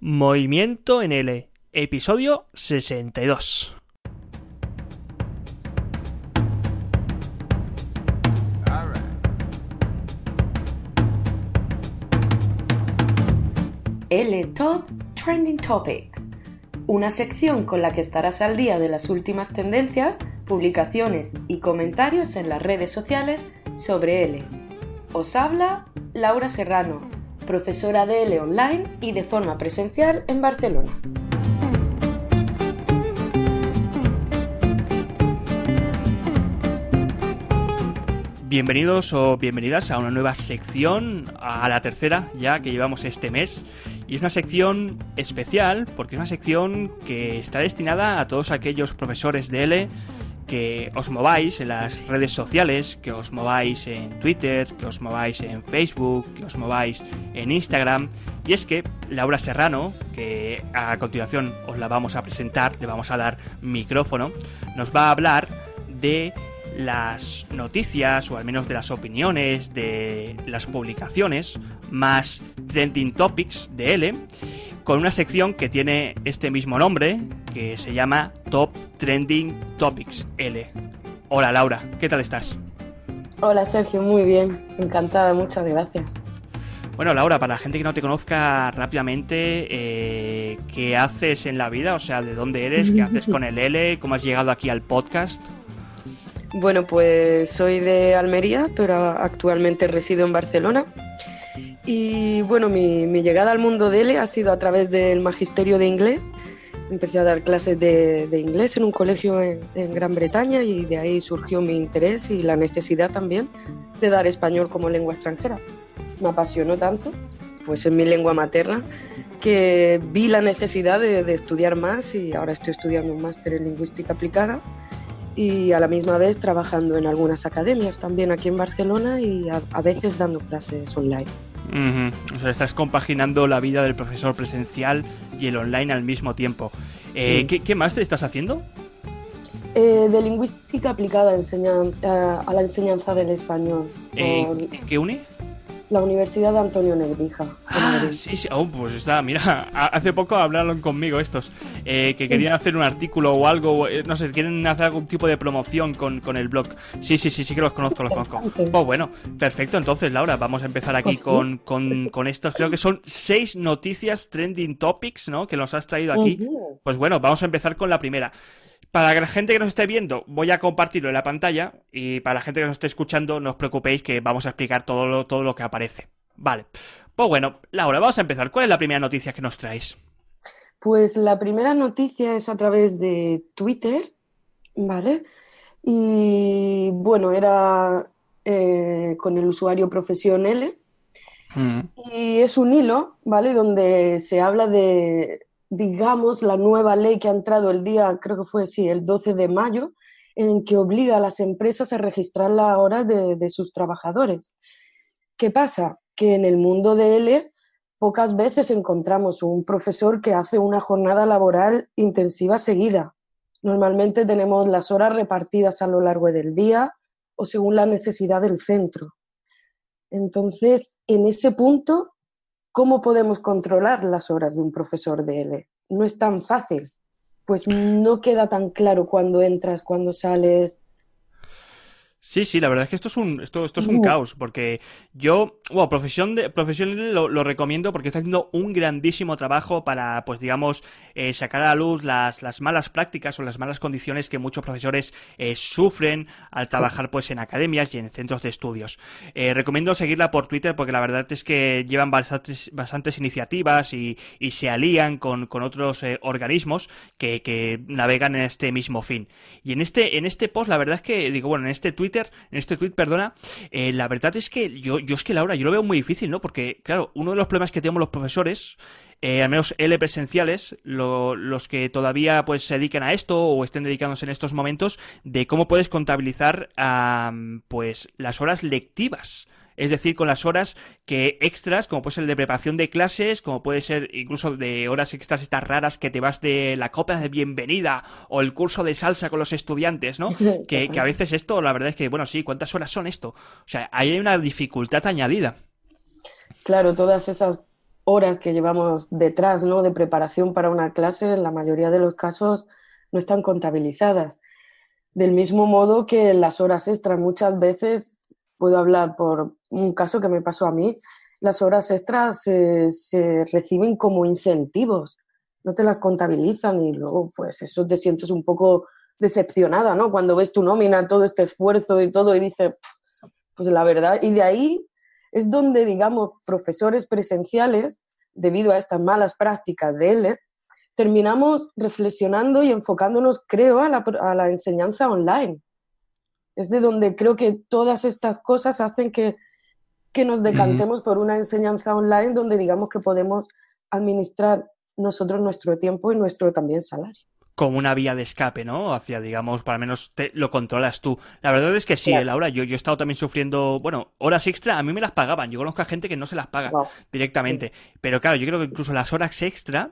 Movimiento en L episodio 62. L Top Trending Topics, una sección con la que estarás al día de las últimas tendencias, publicaciones y comentarios en las redes sociales sobre L. Os habla Laura Serrano, profesora de L online y de forma presencial en Barcelona. Bienvenidos o bienvenidas a una nueva sección, a la tercera ya que llevamos este mes. Y es una sección especial porque es una sección que está destinada a todos aquellos profesores de L que os mováis en las redes sociales, que os mováis en Twitter, que os mováis en Facebook, que os mováis en Instagram. Y es que Laura Serrano, que a continuación os la vamos a presentar, le vamos a dar micrófono, nos va a hablar de las noticias o al menos de las opiniones de las publicaciones más trending topics de L con una sección que tiene este mismo nombre que se llama Top Trending Topics L. Hola Laura, ¿qué tal estás? Hola Sergio, muy bien, encantada, muchas gracias. Bueno, Laura, para la gente que no te conozca rápidamente, eh, ¿qué haces en la vida? O sea, ¿de dónde eres? ¿Qué haces con el L? ¿Cómo has llegado aquí al podcast? Bueno, pues soy de Almería, pero actualmente resido en Barcelona. Y bueno, mi, llegada al mundo de L ha sido a través del magisterio de inglés. Empecé a dar clases de, inglés en un colegio en, Gran Bretaña y de ahí surgió mi interés y la necesidad también de dar español como lengua extranjera. Me apasionó tanto, pues en mi lengua materna, que vi la necesidad de, de estudiar más y ahora estoy estudiando un máster en lingüística aplicada y a la misma vez trabajando en algunas academias también aquí en Barcelona y a, veces dando clases online. O sea, estás compaginando la vida del profesor presencial y el online al mismo tiempo. Eh, ¿qué, más estás haciendo? Eh, de lingüística aplicada a, a la enseñanza del español. ¿En qué uni? La Universidad de Antonio Negrija. Ah, sí, sí. Oh, pues está, mira, hace poco hablaron conmigo estos, eh, que querían hacer un artículo o algo, eh, no sé, quieren hacer algún tipo de promoción con, con el blog. Sí, sí, sí, sí que los conozco, los conozco. Pues bueno, perfecto, entonces Laura, vamos a empezar aquí pues con, con, con estos, creo que son seis noticias trending topics, ¿no? Que nos has traído aquí. Pues bueno, vamos a empezar con la primera. Para la gente que nos esté viendo, voy a compartirlo en la pantalla y para la gente que nos esté escuchando, no os preocupéis que vamos a explicar todo lo, todo lo que aparece. Vale. Pues bueno, Laura, vamos a empezar. ¿Cuál es la primera noticia que nos traes? Pues la primera noticia es a través de Twitter, ¿vale? Y bueno, era eh, con el usuario Profesión L. Mm. Y es un hilo, ¿vale? Donde se habla de digamos, la nueva ley que ha entrado el día, creo que fue, sí, el 12 de mayo, en que obliga a las empresas a registrar la hora de, sus trabajadores. ¿Qué pasa? Que en el mundo de L pocas veces encontramos un profesor que hace una jornada laboral intensiva seguida. Normalmente tenemos las horas repartidas a lo largo del día o según la necesidad del centro. Entonces, en ese punto, ¿Cómo podemos controlar las horas de un profesor de L? No es tan fácil, pues no queda tan claro cuándo entras, cuándo sales, Sí, sí, la verdad es que esto es un, esto, esto es un caos, porque yo, bueno, profesión de, profesión lo, lo, recomiendo porque está haciendo un grandísimo trabajo para, pues digamos, eh, sacar a la luz las, las malas prácticas o las malas condiciones que muchos profesores eh, sufren al trabajar pues en academias y en centros de estudios. Eh, recomiendo seguirla por Twitter porque la verdad es que llevan bastantes, bastantes iniciativas y, y se alían con, con otros organismos que, que navegan en este mismo fin. Y en este, en este post, la verdad es que, digo, bueno, en este en este tweet, perdona, eh, la verdad es que yo, yo es que Laura, yo lo veo muy difícil, ¿no? Porque, claro, uno de los problemas que tenemos los profesores eh, al menos L presenciales, los que todavía pues se dediquen a esto o estén dedicándose en estos momentos, de cómo puedes contabilizar pues las horas lectivas es decir, con las horas que extras, como puede ser el de preparación de clases, como puede ser incluso de horas extras estas raras que te vas de la copa de bienvenida o el curso de salsa con los estudiantes, ¿no? que, que a veces esto, la verdad es que, bueno, sí, ¿cuántas horas son esto? O sea, ahí hay una dificultad añadida. Claro, todas esas horas que llevamos detrás, ¿no? De preparación para una clase, en la mayoría de los casos no están contabilizadas. Del mismo modo que las horas extras muchas veces puedo hablar por un caso que me pasó a mí, las horas extras se, reciben como incentivos, no te las contabilizan y luego pues eso te sientes un poco decepcionada, ¿no? Cuando ves tu nómina, todo este esfuerzo y todo y dices, pues la verdad, y de ahí es donde, digamos, profesores presenciales, debido a estas malas prácticas de él, terminamos reflexionando y enfocándonos, creo, a la, a la enseñanza online es de donde creo que todas estas cosas hacen que, nos decantemos por una enseñanza online donde digamos que podemos administrar nosotros nuestro tiempo y nuestro también salario como una vía de escape, ¿no? Hacia, digamos, para menos te lo controlas tú. La verdad es que sí, Laura, yo, yo he estado también sufriendo, bueno, horas extra, a mí me las pagaban. Yo conozco a gente que no se las paga directamente. Pero claro, yo creo que incluso las horas extra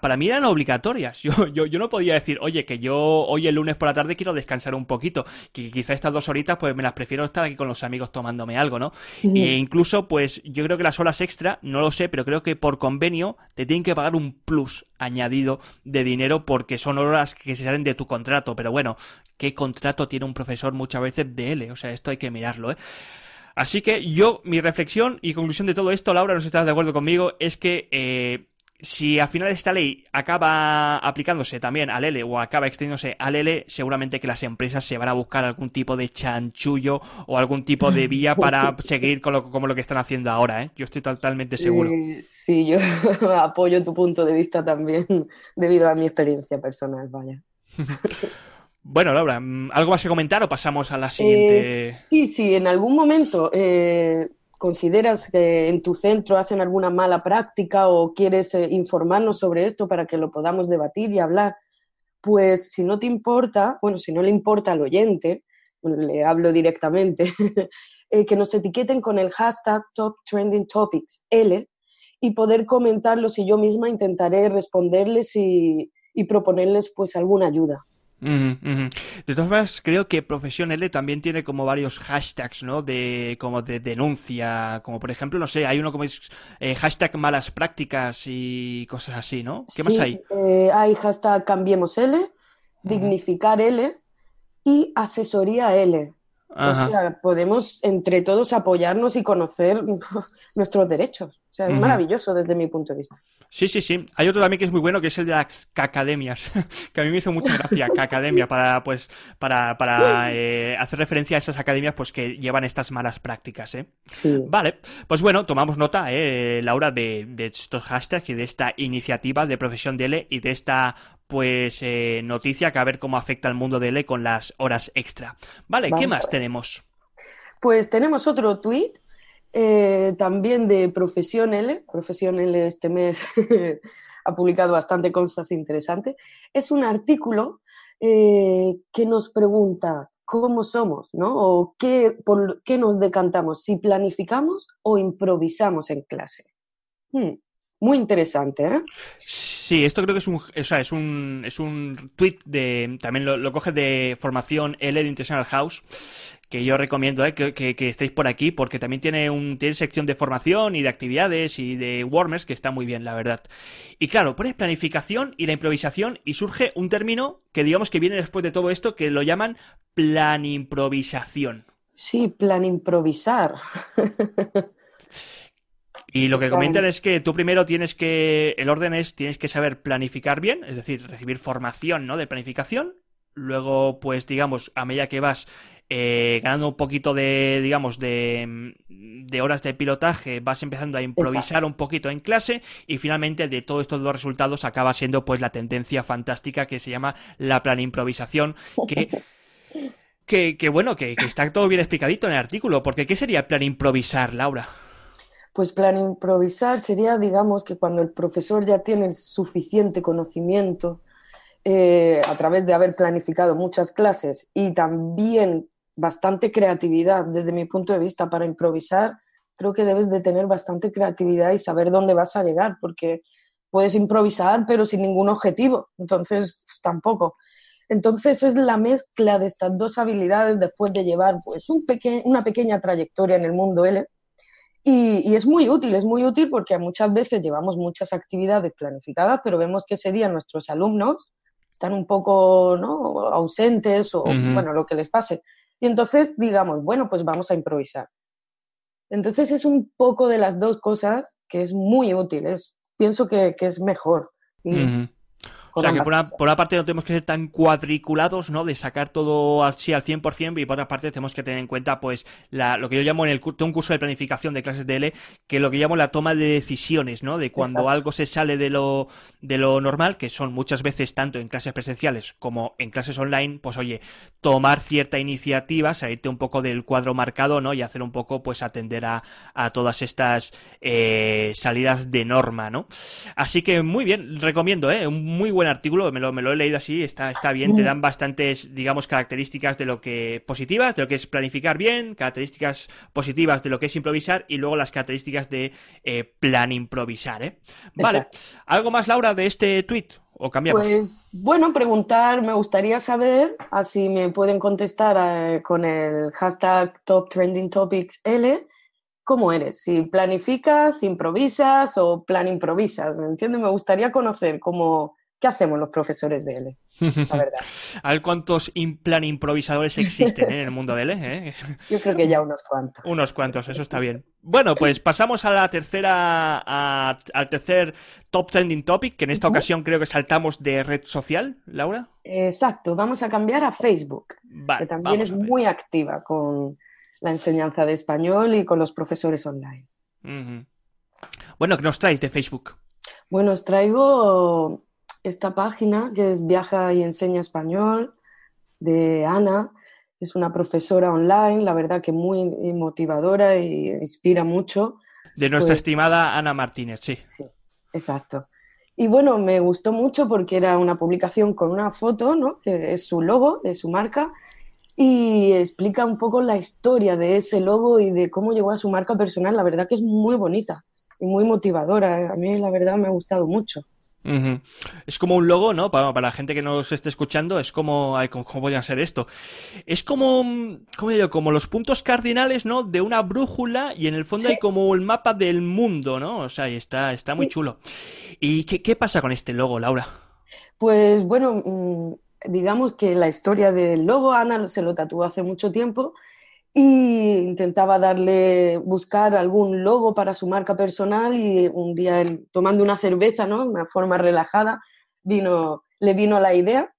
para mí eran obligatorias. Yo, yo, yo, no podía decir, oye, que yo hoy el lunes por la tarde quiero descansar un poquito, que quizá estas dos horitas pues me las prefiero estar aquí con los amigos tomándome algo, ¿no? E incluso pues yo creo que las horas extra, no lo sé, pero creo que por convenio te tienen que pagar un plus añadido de dinero porque son horas que se salen de tu contrato. Pero bueno, ¿qué contrato tiene un profesor muchas veces de L? O sea, esto hay que mirarlo, ¿eh? Así que yo, mi reflexión y conclusión de todo esto, Laura, no sé si estás de acuerdo conmigo, es que eh, si al final esta ley acaba aplicándose también al L o acaba extendiéndose al L, seguramente que las empresas se van a buscar algún tipo de chanchullo o algún tipo de vía para seguir con lo, como lo que están haciendo ahora. ¿eh? Yo estoy totalmente seguro. Sí, yo apoyo tu punto de vista también debido a mi experiencia personal, vaya. Bueno, Laura, ¿algo más que comentar o pasamos a la siguiente? Eh, sí, sí, en algún momento eh, consideras que en tu centro hacen alguna mala práctica o quieres eh, informarnos sobre esto para que lo podamos debatir y hablar, pues si no te importa, bueno, si no le importa al oyente, le hablo directamente, eh, que nos etiqueten con el hashtag Top Trending Topics L y poder comentarlos y yo misma intentaré responderles y, y proponerles pues alguna ayuda. De todas formas, creo que Profesión L también tiene como varios hashtags, ¿no? De, como de denuncia, como por ejemplo, no sé, hay uno como es eh, hashtag malas prácticas y cosas así, ¿no? ¿Qué más hay? Eh, hay hashtag Cambiemos L, Dignificar L y Asesoría L. O sea, podemos entre todos apoyarnos y conocer nuestros derechos. O sea, es maravilloso desde mi punto de vista. Sí, sí, sí. Hay otro también que es muy bueno, que es el de las academias, que a mí me hizo mucha gracia, academia, para, pues, para, para eh, hacer referencia a esas academias, pues, que llevan estas malas prácticas, ¿eh? Vale. Pues bueno, tomamos nota, eh, Laura, de, de estos hashtags y de esta iniciativa de Profesión DL y de esta pues eh, noticia que a ver cómo afecta al mundo de L con las horas extra. Vale, ¿qué más tenemos? Pues tenemos otro tweet eh, también de Profesión L. Profesión L este mes ha publicado bastante cosas interesantes. Es un artículo eh, que nos pregunta cómo somos, ¿no? O qué, por qué nos decantamos, si planificamos o improvisamos en clase. Hmm, muy interesante, ¿eh? Sí, esto creo que es un, o sea, es un, es un tweet de, también lo, coge de formación L de International House, que yo recomiendo eh, que, que, estéis por aquí, porque también tiene un, tiene sección de formación y de actividades y de warmers que está muy bien, la verdad. Y claro, pones planificación y la improvisación y surge un término que digamos que viene después de todo esto que lo llaman plan improvisación. Sí, plan improvisar. Y lo que comentan es que tú primero tienes que, el orden es, tienes que saber planificar bien, es decir, recibir formación, ¿no? De planificación. Luego, pues, digamos, a medida que vas eh, ganando un poquito de, digamos, de, de, horas de pilotaje, vas empezando a improvisar un poquito en clase y finalmente de todos estos dos resultados acaba siendo pues la tendencia fantástica que se llama la plan improvisación que... que, que bueno, que, que está todo bien explicadito en el artículo, porque ¿qué sería plan improvisar, Laura? Pues plan improvisar sería, digamos, que cuando el profesor ya tiene suficiente conocimiento eh, a través de haber planificado muchas clases y también bastante creatividad desde mi punto de vista para improvisar, creo que debes de tener bastante creatividad y saber dónde vas a llegar, porque puedes improvisar pero sin ningún objetivo, entonces pues, tampoco. Entonces es la mezcla de estas dos habilidades después de llevar pues un una pequeña trayectoria en el mundo L. Y, y, es muy útil, es muy útil porque muchas veces llevamos muchas actividades planificadas, pero vemos que ese día nuestros alumnos están un poco ¿no? ausentes o bueno, lo que les pase. Y entonces digamos, bueno, pues vamos a improvisar. Entonces es un poco de las dos cosas que es muy útil, es, pienso que, que es mejor. Y, o sea, que por una, parte no tenemos que ser tan cuadriculados, ¿no? De sacar todo así al 100% y por otra parte tenemos que tener en cuenta, pues, la, lo que yo llamo en el un curso de planificación de clases de L, que lo que llamo la toma de decisiones, ¿no? De cuando algo se sale de lo, de lo normal, que son muchas veces tanto en clases presenciales como en clases online, pues oye, tomar cierta iniciativa, salirte un poco del cuadro marcado, ¿no? Y hacer un poco, pues, atender a, a todas estas eh, salidas de norma, ¿no? Así que muy bien, recomiendo, ¿eh? Un muy buen artículo, me lo, me lo he leído así, está, está bien, te dan bastantes, digamos, características de lo que positivas, de lo que es planificar bien, características positivas de lo que es improvisar y luego las características de eh, plan improvisar, ¿eh? Vale. ¿Algo más, Laura, de este tweet? ¿O cambiamos? Pues bueno, preguntar, me gustaría saber, así me pueden contestar eh, con el hashtag Top Trending Topics L, ¿cómo eres? Si planificas, improvisas o plan improvisas, ¿me entiendes? Me gustaría conocer cómo, ¿Qué hacemos los profesores de L? La verdad. a ver cuántos plan improvisadores existen ¿eh? en el mundo de L. ¿eh? Yo creo que ya unos cuantos. Unos cuantos, eso está bien. Bueno, pues pasamos a la tercera, al tercer top trending topic, que en esta ocasión creo que saltamos de red social, Laura. Exacto, vamos a cambiar a Facebook, que también es muy activa con la enseñanza de español y con los profesores online. Bueno, ¿qué nos traes de Facebook? Bueno, os traigo esta página que es Viaja y Enseña Español de Ana. Es una profesora online, la verdad que muy motivadora y inspira mucho. De nuestra pues estimada Ana Martínez, sí. Sí, exacto. Y bueno, me gustó mucho porque era una publicación con una foto, ¿no? que es su logo, de su marca, y explica un poco la historia de ese logo y de cómo llegó a su marca personal. La verdad que es muy bonita y muy motivadora. A mí la verdad me ha gustado mucho. Es como un logo, ¿no? Para, para, la gente que nos esté escuchando, es como, ¿cómo, podría ser esto? Es como, ¿cómo digo? Como los puntos cardinales, ¿no? De una brújula y en el fondo hay como el mapa del mundo, ¿no? O sea, y está, está muy chulo. ¿Y qué, qué, pasa con este logo, Laura? Pues bueno, mm, digamos que la historia del logo, Ana se lo tatuó hace mucho tiempo y intentaba darle, buscar algún logo para su marca personal y un día tomando una cerveza, ¿no? Una forma relajada, vino, le vino la idea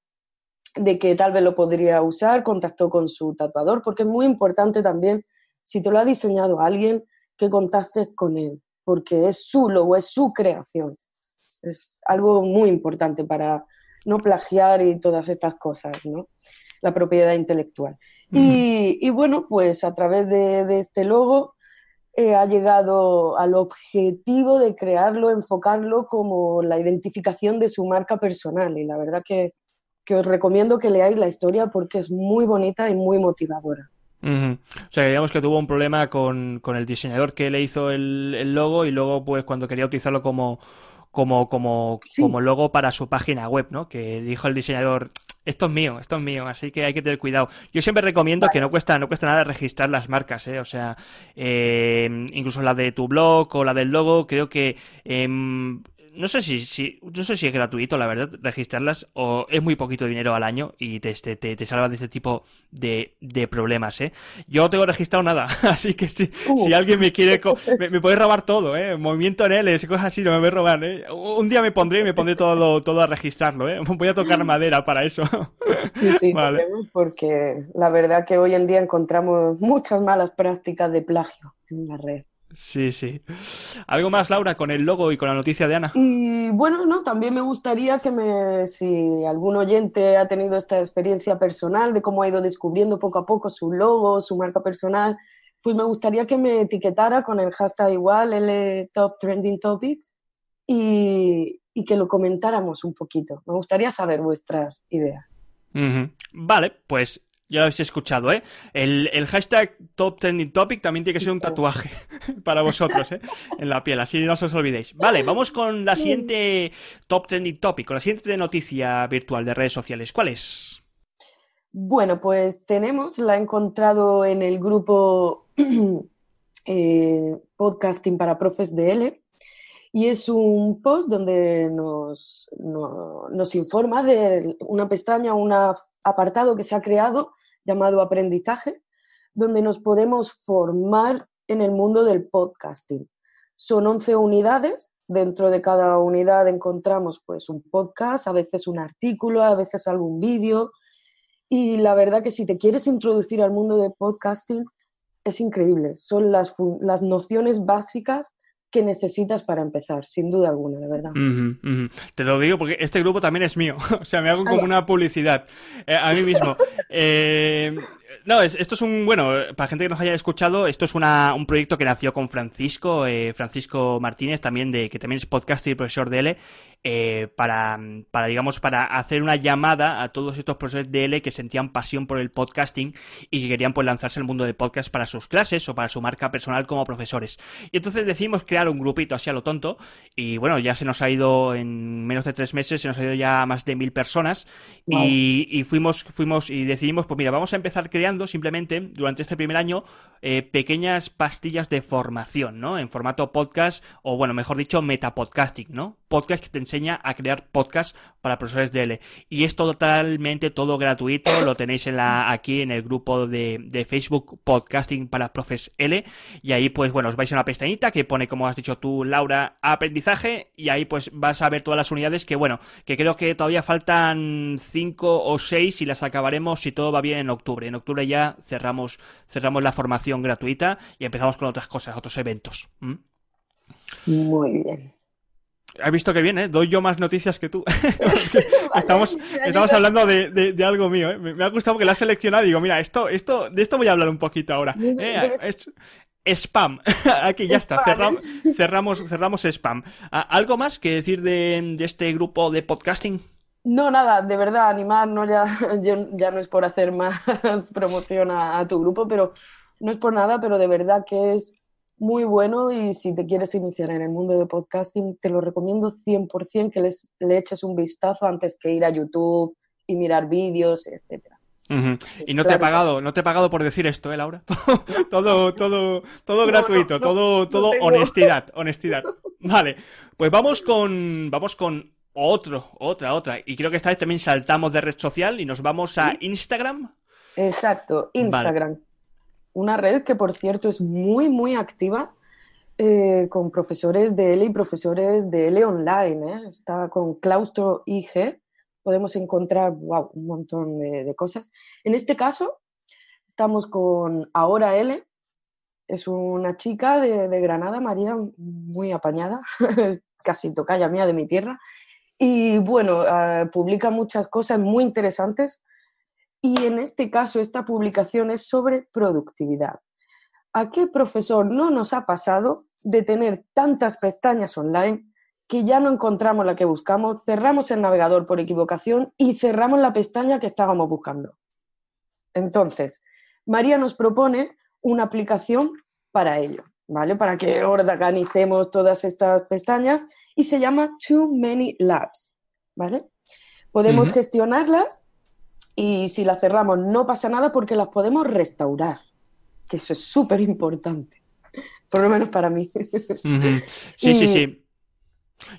de que tal vez lo podría usar, contactó con su tatuador, porque es muy importante también, si te lo ha diseñado alguien, que contactes con él, porque es su logo, es su creación. Es algo muy importante para no plagiar y todas estas cosas, ¿no? La propiedad intelectual. Y, bueno, pues a través de, este logo eh, ha llegado al objetivo de crearlo, enfocarlo como la identificación de su marca personal. Y la verdad que, os recomiendo que leáis la historia porque es muy bonita y muy motivadora. O sea, digamos que tuvo un problema con, el diseñador que le hizo el, logo y luego, pues, cuando quería utilizarlo como, como, como, como logo para su página web, ¿no? Que dijo el diseñador, esto es mío, esto es mío, así que hay que tener cuidado. Yo siempre recomiendo que no cuesta, no cuesta nada registrar las marcas, ¿eh? o sea, eh, incluso la de tu blog o la del logo, creo que eh, no sé si, si, no sé si es gratuito, la verdad, registrarlas, o es muy poquito dinero al año y te, te, te, salva de este tipo de, de, problemas, ¿eh? Yo no tengo registrado nada, así que si, si uh. alguien me quiere, me, puede robar todo, ¿eh? Movimiento en L, cosas así, no me voy a robar, ¿eh? Un día me pondré y me pondré todo, todo a registrarlo, ¿eh? Voy a tocar madera para eso. Sí, sí, vale. porque la verdad que hoy en día encontramos muchas malas prácticas de plagio en la red. Sí, sí. ¿Algo más, Laura, con el logo y con la noticia de Ana? Y bueno, no, también me gustaría que me, si algún oyente ha tenido esta experiencia personal de cómo ha ido descubriendo poco a poco su logo, su marca personal, pues me gustaría que me etiquetara con el hashtag igual, el Top Trending Topics, y, que lo comentáramos un poquito. Me gustaría saber vuestras ideas. Vale, pues ya lo habéis escuchado, ¿eh? El, hashtag Top Trending Topic también tiene que ser un tatuaje para vosotros, ¿eh? En la piel, así no os olvidéis. Vale, vamos con la siguiente Top Trending Topic, con la siguiente noticia virtual de redes sociales. ¿Cuál es? Bueno, pues tenemos, la he encontrado en el grupo eh, Podcasting para Profes de L y es un post donde nos, nos informa de una pestaña, un apartado que se ha creado llamado aprendizaje, donde nos podemos formar en el mundo del podcasting. Son 11 unidades, dentro de cada unidad encontramos pues un podcast, a veces un artículo, a veces algún vídeo, y la verdad que si te quieres introducir al mundo de podcasting, es increíble. Son las, las nociones básicas que necesitas para empezar, sin duda alguna, de verdad. Te lo digo porque este grupo también es mío. o sea, me hago como una publicidad eh, a mí mismo. eh, no, esto es un, bueno, para gente que nos haya escuchado, esto es una, un proyecto que nació con Francisco, eh, Francisco Martínez, también de, que también es podcaster y profesor de L, eh, para, para, digamos, para hacer una llamada a todos estos profesores de L que sentían pasión por el podcasting y que querían pues lanzarse al mundo de podcast para sus clases o para su marca personal como profesores. Y entonces decidimos crear un grupito así a lo tonto y bueno, ya se nos ha ido en menos de tres meses, se nos ha ido ya más de mil personas y, y fuimos, fuimos y decidimos, pues mira, vamos a empezar creando simplemente durante este primer año eh, pequeñas pastillas de formación, ¿no? En formato podcast o bueno, mejor dicho, metapodcasting, ¿no? Podcast que te enseña a crear podcast para profesores de L. Y es totalmente todo gratuito, lo tenéis en la, aquí en el grupo de, de Facebook Podcasting para Profes L. Y ahí pues bueno, os vais a una pestañita que pone, como has dicho tú, Laura, aprendizaje. Y ahí pues vas a ver todas las unidades que bueno, que creo que todavía faltan cinco o seis y las acabaremos si todo va bien en octubre. En octubre ya cerramos, cerramos la formación gratuita y empezamos con otras cosas, otros eventos. Muy bien. Has visto que bien, ¿eh? Doy yo más noticias que tú. estamos, estamos hablando de, algo mío, ¿eh? Me, ha gustado que la has seleccionado y digo, mira, esto, esto, de esto voy a hablar un poquito ahora. ¿eh? spam. Aquí ya está. Cerramos, cerramos, cerramos spam. ¿Algo más que decir de, este grupo de podcasting? No, nada, de verdad, animar, no ya, ya no es por hacer más promoción a tu grupo, pero no es por nada, pero de verdad que es muy bueno y si te quieres iniciar en el mundo de podcasting, te lo recomiendo 100% que les, le eches un vistazo antes que ir a YouTube y mirar vídeos, etcétera. Y no te he pagado, no te he pagado por decir esto, ¿eh, Laura? todo, todo, todo, gratuito, todo, todo honestidad, honestidad. Vale, pues vamos con, vamos con otro, otra, otra. Y creo que esta vez también saltamos de red social y nos vamos a Instagram. Exacto, Instagram una red que, por cierto, es muy, muy activa eh, con profesores de L y profesores de L online. ¿eh? Está con Claustro IG. Podemos encontrar wow, un montón de, cosas. En este caso, estamos con Ahora L. Es una chica de, Granada, María, muy apañada, casi tocaya mía de mi tierra. Y bueno, ah, publica muchas cosas muy interesantes y en este caso, esta publicación es sobre productividad. ¿A qué profesor no nos ha pasado de tener tantas pestañas online que ya no encontramos la que buscamos, cerramos el navegador por equivocación y cerramos la pestaña que estábamos buscando? Entonces, María nos propone una aplicación para ello, ¿vale? Para que organicemos todas estas pestañas y se llama Too Many Labs, ¿vale? Podemos gestionarlas y si las cerramos no pasa nada porque las podemos restaurar, que eso es súper importante, por lo menos para mí. Sí, sí, sí.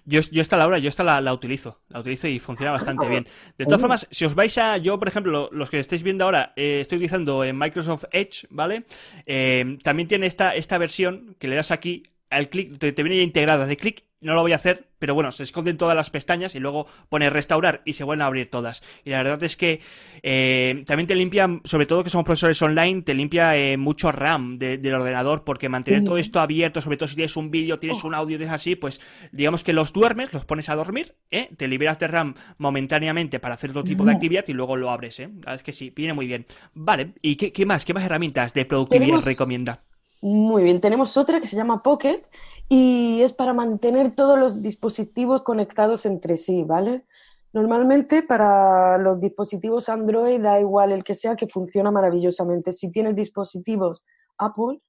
Yo, yo esta Laura, yo esta la, utilizo, la utilizo y funciona bastante bien. De todas formas, si os vais a, yo por ejemplo, los que estáis viendo ahora, eh, estoy utilizando en Microsoft Edge, ¿vale? Eh, también tiene esta, esta versión que le das aquí, al clic, te, te viene ya integrada de clic no lo voy a hacer, pero bueno, se esconden todas las pestañas y luego pone restaurar y se vuelven a abrir todas. Y la verdad es que eh, también te limpia, sobre todo que somos profesores online, te limpia eh, mucho RAM del ordenador porque mantener todo esto abierto, sobre todo si tienes un vídeo, tienes oh. un audio, es así, pues digamos que los duermes, los pones a dormir, ¿eh? te liberas de RAM momentáneamente para hacer otro tipo de actividad y luego lo abres. ¿eh? Es que sí, viene muy bien. Vale, ¿y qué, más? ¿Qué más herramientas de productividad recomienda? Muy bien, tenemos otra que se llama Pocket y es para mantener todos los dispositivos conectados entre sí, ¿vale? Normalmente para los dispositivos Android da igual el que sea que funciona maravillosamente. Si tienes dispositivos Apple,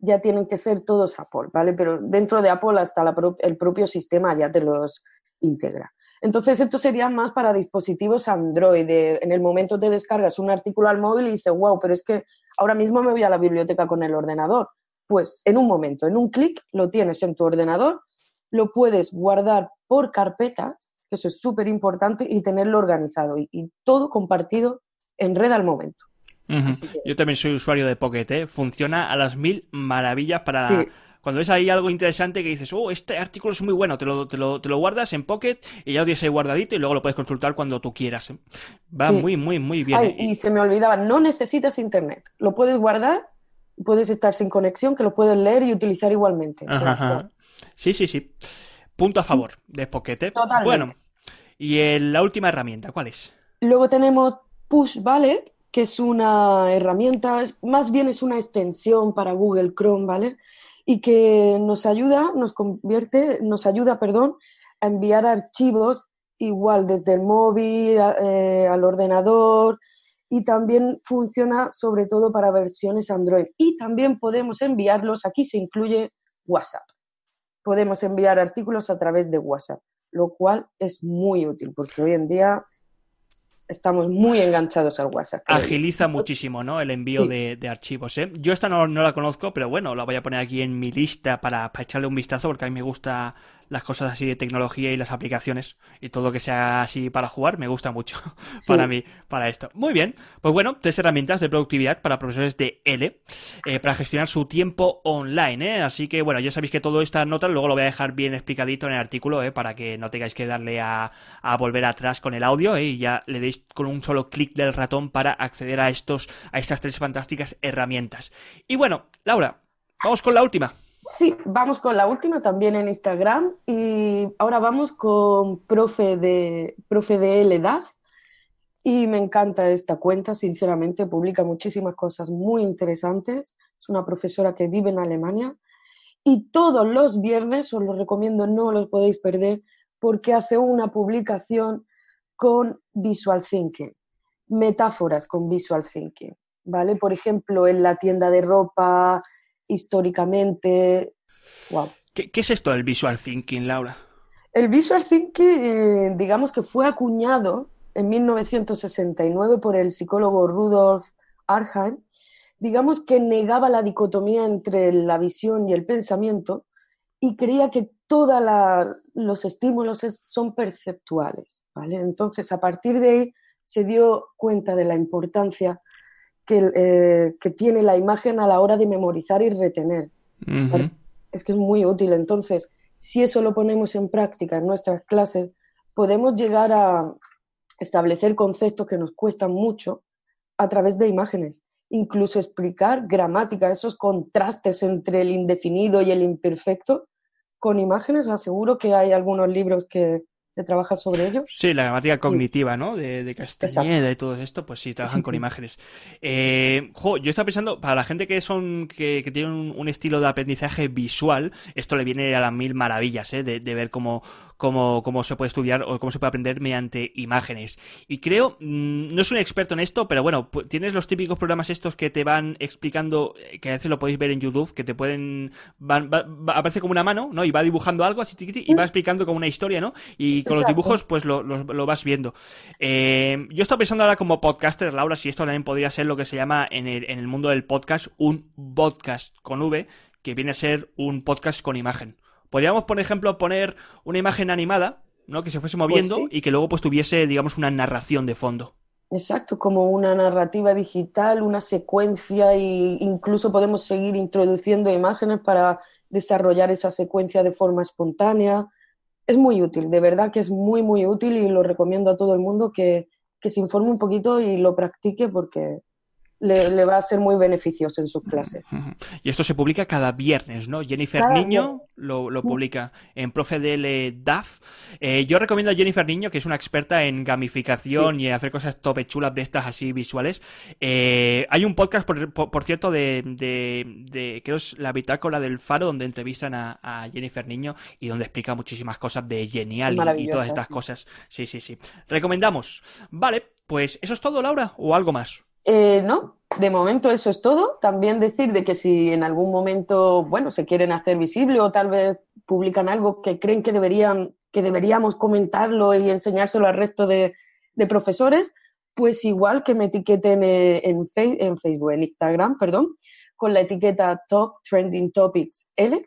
ya tienen que ser todos Apple, ¿vale? Pero dentro de Apple hasta el propio sistema ya te los integra. Entonces, esto sería más para dispositivos Android. En el momento te descargas un artículo al móvil y dices, wow, pero es que ahora mismo me voy a la biblioteca con el ordenador. Pues en un momento, en un clic, lo tienes en tu ordenador, lo puedes guardar por carpetas, que eso es súper importante, y tenerlo organizado y, todo compartido en red al momento. Yo también soy usuario de Pocket, ¿eh? funciona a las mil maravillas para cuando ves ahí algo interesante que dices, oh, este artículo es muy bueno, te lo, te lo, te lo guardas en Pocket y ya lo tienes ahí guardadito y luego lo puedes consultar cuando tú quieras. Va muy, muy, muy bien. ¿eh? y se me olvidaba, no necesitas internet. Lo puedes guardar, puedes estar sin conexión, que lo puedes leer y utilizar igualmente. Sí, sí, sí. Punto a favor de Pocket. ¿eh? Bueno, y la última herramienta, ¿cuál es? Luego tenemos Push Ballet, que es una herramienta, más bien es una extensión para Google Chrome, ¿vale? y que nos ayuda, nos convierte, nos ayuda, perdón, a enviar archivos igual desde el móvil eh, al ordenador y también funciona sobre todo para versiones Android. Y también podemos enviarlos, aquí se incluye WhatsApp. Podemos enviar artículos a través de WhatsApp, lo cual es muy útil porque hoy en día estamos muy enganchados al WhatsApp. Agiliza muchísimo, ¿no? El envío de, archivos, ¿eh? Yo esta no, no, la conozco, pero bueno, la voy a poner aquí en mi lista para, para echarle un vistazo porque a mí me gusta las cosas así de tecnología y las aplicaciones y todo que sea así para jugar me gusta mucho para mí, para esto. Muy bien, pues bueno, tres herramientas de productividad para profesores de L eh, para gestionar su tiempo online, ¿eh? Así que bueno, ya sabéis que todo esta nota luego lo voy a dejar bien explicadito en el artículo, ¿eh? Para que no tengáis que darle a, a volver atrás con el audio, ¿eh? Y ya le deis con un solo clic del ratón para acceder a estos, a estas tres fantásticas herramientas. Y bueno, Laura, vamos con la última. Sí, vamos con la última también en Instagram y ahora vamos con profe de, profe de L y me encanta esta cuenta, sinceramente, publica muchísimas cosas muy interesantes. Es una profesora que vive en Alemania y todos los viernes, os lo recomiendo, no los podéis perder, porque hace una publicación con Visual Thinking, metáforas con Visual Thinking, ¿vale? Por ejemplo, en la tienda de ropa, históricamente. Wow. ¿Qué, es esto del visual thinking, Laura? El visual thinking, eh, digamos que fue acuñado en 1969 por el psicólogo Rudolf Arheim. Digamos que negaba la dicotomía entre la visión y el pensamiento y creía que todos los estímulos son perceptuales. ¿vale? Entonces, a partir de ahí se dio cuenta de la importancia eh, que, tiene la imagen a la hora de memorizar y retener. Es que es muy útil. Entonces, si eso lo ponemos en práctica en nuestras clases, podemos llegar a establecer conceptos que nos cuestan mucho a través de imágenes. Incluso explicar gramática, esos contrastes entre el indefinido y el imperfecto, con imágenes. Aseguro que hay algunos libros que, trabajar sobre ello. Sí, la gramática cognitiva, ¿no? De, de Castañeda y todo esto, pues sí, trabajan con imágenes. Eh, yo estaba pensando, para la gente que son, que, que tiene un, estilo de aprendizaje visual, esto le viene a las mil maravillas, ¿eh? De, de ver cómo, cómo, cómo se puede estudiar o cómo se puede aprender mediante imágenes. Y creo, mm, no soy un experto en esto, pero bueno, tienes los típicos programas estos que te van explicando, que a veces lo podéis ver en YouTube, que te pueden, van, aparece como una mano, ¿no? Y va dibujando algo así, y va explicando como una historia, ¿no? Y con los dibujos, pues lo, lo, vas viendo. Eh, yo estoy pensando ahora como podcaster, Laura, si esto también podría ser lo que se llama en el, en el mundo del podcast un podcast con V, que viene a ser un podcast con imagen. Podríamos, por ejemplo, poner una imagen animada, ¿no? Que se fuese moviendo pues y que luego pues tuviese, digamos, una narración de fondo. Exacto, como una narrativa digital, una secuencia e incluso podemos seguir introduciendo imágenes para desarrollar esa secuencia de forma espontánea. Es muy útil, de verdad que es muy, muy útil y lo recomiendo a todo el mundo que, que se informe un poquito y lo practique porque le, va a ser muy beneficioso en sus clases. Y esto se publica cada viernes, ¿no? Jennifer Niño lo, publica en ProfeDL DAF. Eh, yo recomiendo a Jennifer Niño, que es una experta en gamificación y en hacer cosas tope chulas de estas así visuales. Eh, hay un podcast, por, cierto, de, de, creo es la bitácora del Faro, donde entrevistan a, Jennifer Niño y donde explica muchísimas cosas de genial y, todas estas cosas. Sí, sí, sí. Recomendamos. Vale, pues eso es todo, Laura, o algo más. Eh, no, de momento eso es todo. También decir de que si en algún momento, bueno, se quieren hacer visible o tal vez publican algo que creen que deberían, que deberíamos comentarlo y enseñárselo al resto de, profesores, pues igual que me etiqueten eh, en, en Facebook, en Instagram, perdón, con la etiqueta Top Trending Topics L.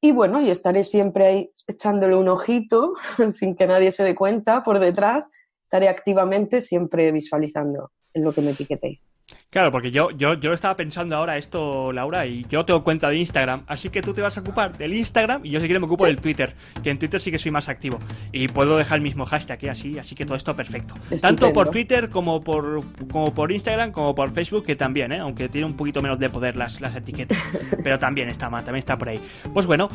Y bueno, y estaré siempre ahí echándole un ojito sin que nadie se dé cuenta por detrás. Estaré activamente siempre visualizando en lo que me etiquetéis. Claro, porque yo, yo, yo estaba pensando ahora esto, Laura, y yo tengo cuenta de Instagram, así que tú te vas a ocupar del Instagram y yo si quieres me ocupo del Twitter, que en Twitter sí que soy más activo. Y puedo dejar el mismo hashtag, ¿eh? así, así que todo esto perfecto. Tanto por Twitter como por, como por Instagram, como por Facebook, que también, ¿eh? aunque tiene un poquito menos de poder las, las etiquetas. pero también está, también está por ahí. Pues bueno,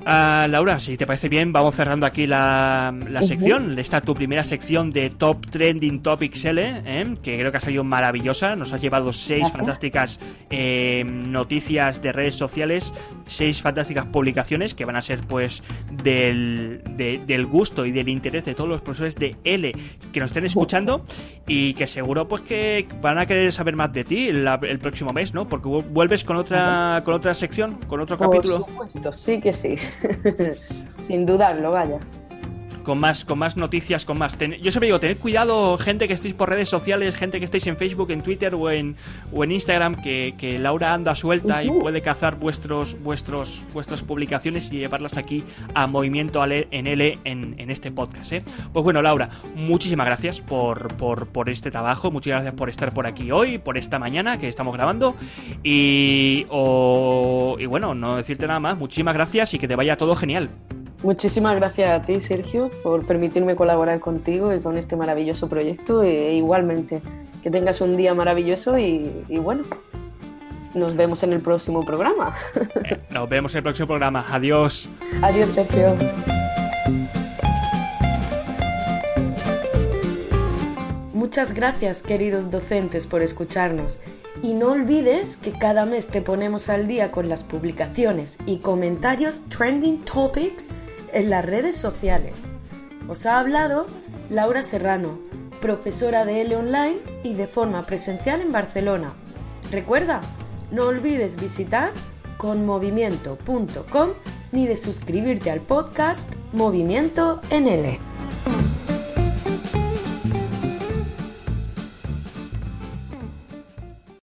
uh, Laura, si te parece bien, vamos cerrando aquí la, la sección. Esta tu primera sección de Top Trending Topics L, ¿eh? que creo que ha salido maravillosa. Nos has llevado seis fantásticas eh, noticias de redes sociales, seis fantásticas publicaciones que van a ser pues del, del gusto y del interés de todos los profesores de L que nos estén escuchando y que seguro pues que van a querer saber más de ti el, el próximo mes, ¿no? Porque vuelves con otra con otra sección, con otro capítulo. Por supuesto, sí que sí. Sin dudarlo, vaya con más, con más noticias, con más. yo siempre digo, tened cuidado, gente que estéis por redes sociales, gente que estéis en Facebook, en Twitter o en, o en Instagram, que, que Laura anda suelta y puede cazar vuestros, vuestros, vuestras publicaciones y llevarlas aquí a Movimiento en L en, en este podcast. ¿eh? Pues bueno, Laura, muchísimas gracias por, por, por este trabajo, muchas gracias por estar por aquí hoy, por esta mañana que estamos grabando. Y, y bueno, no decirte nada más, muchísimas gracias y que te vaya todo genial. Muchísimas gracias a ti, Sergio, por permitirme colaborar contigo y con este maravilloso proyecto. E igualmente, que tengas un día maravilloso y, bueno, nos vemos en el próximo programa. Eh, nos vemos en el próximo programa. Adiós. Adiós, Sergio. Muchas gracias, queridos docentes, por escucharnos. Y no olvides que cada mes te ponemos al día con las publicaciones y comentarios Trending Topics en las redes sociales. Os ha hablado Laura Serrano, profesora de L Online y de forma presencial en Barcelona. Recuerda, no olvides visitar conmovimiento.com ni de suscribirte al podcast Movimiento en L.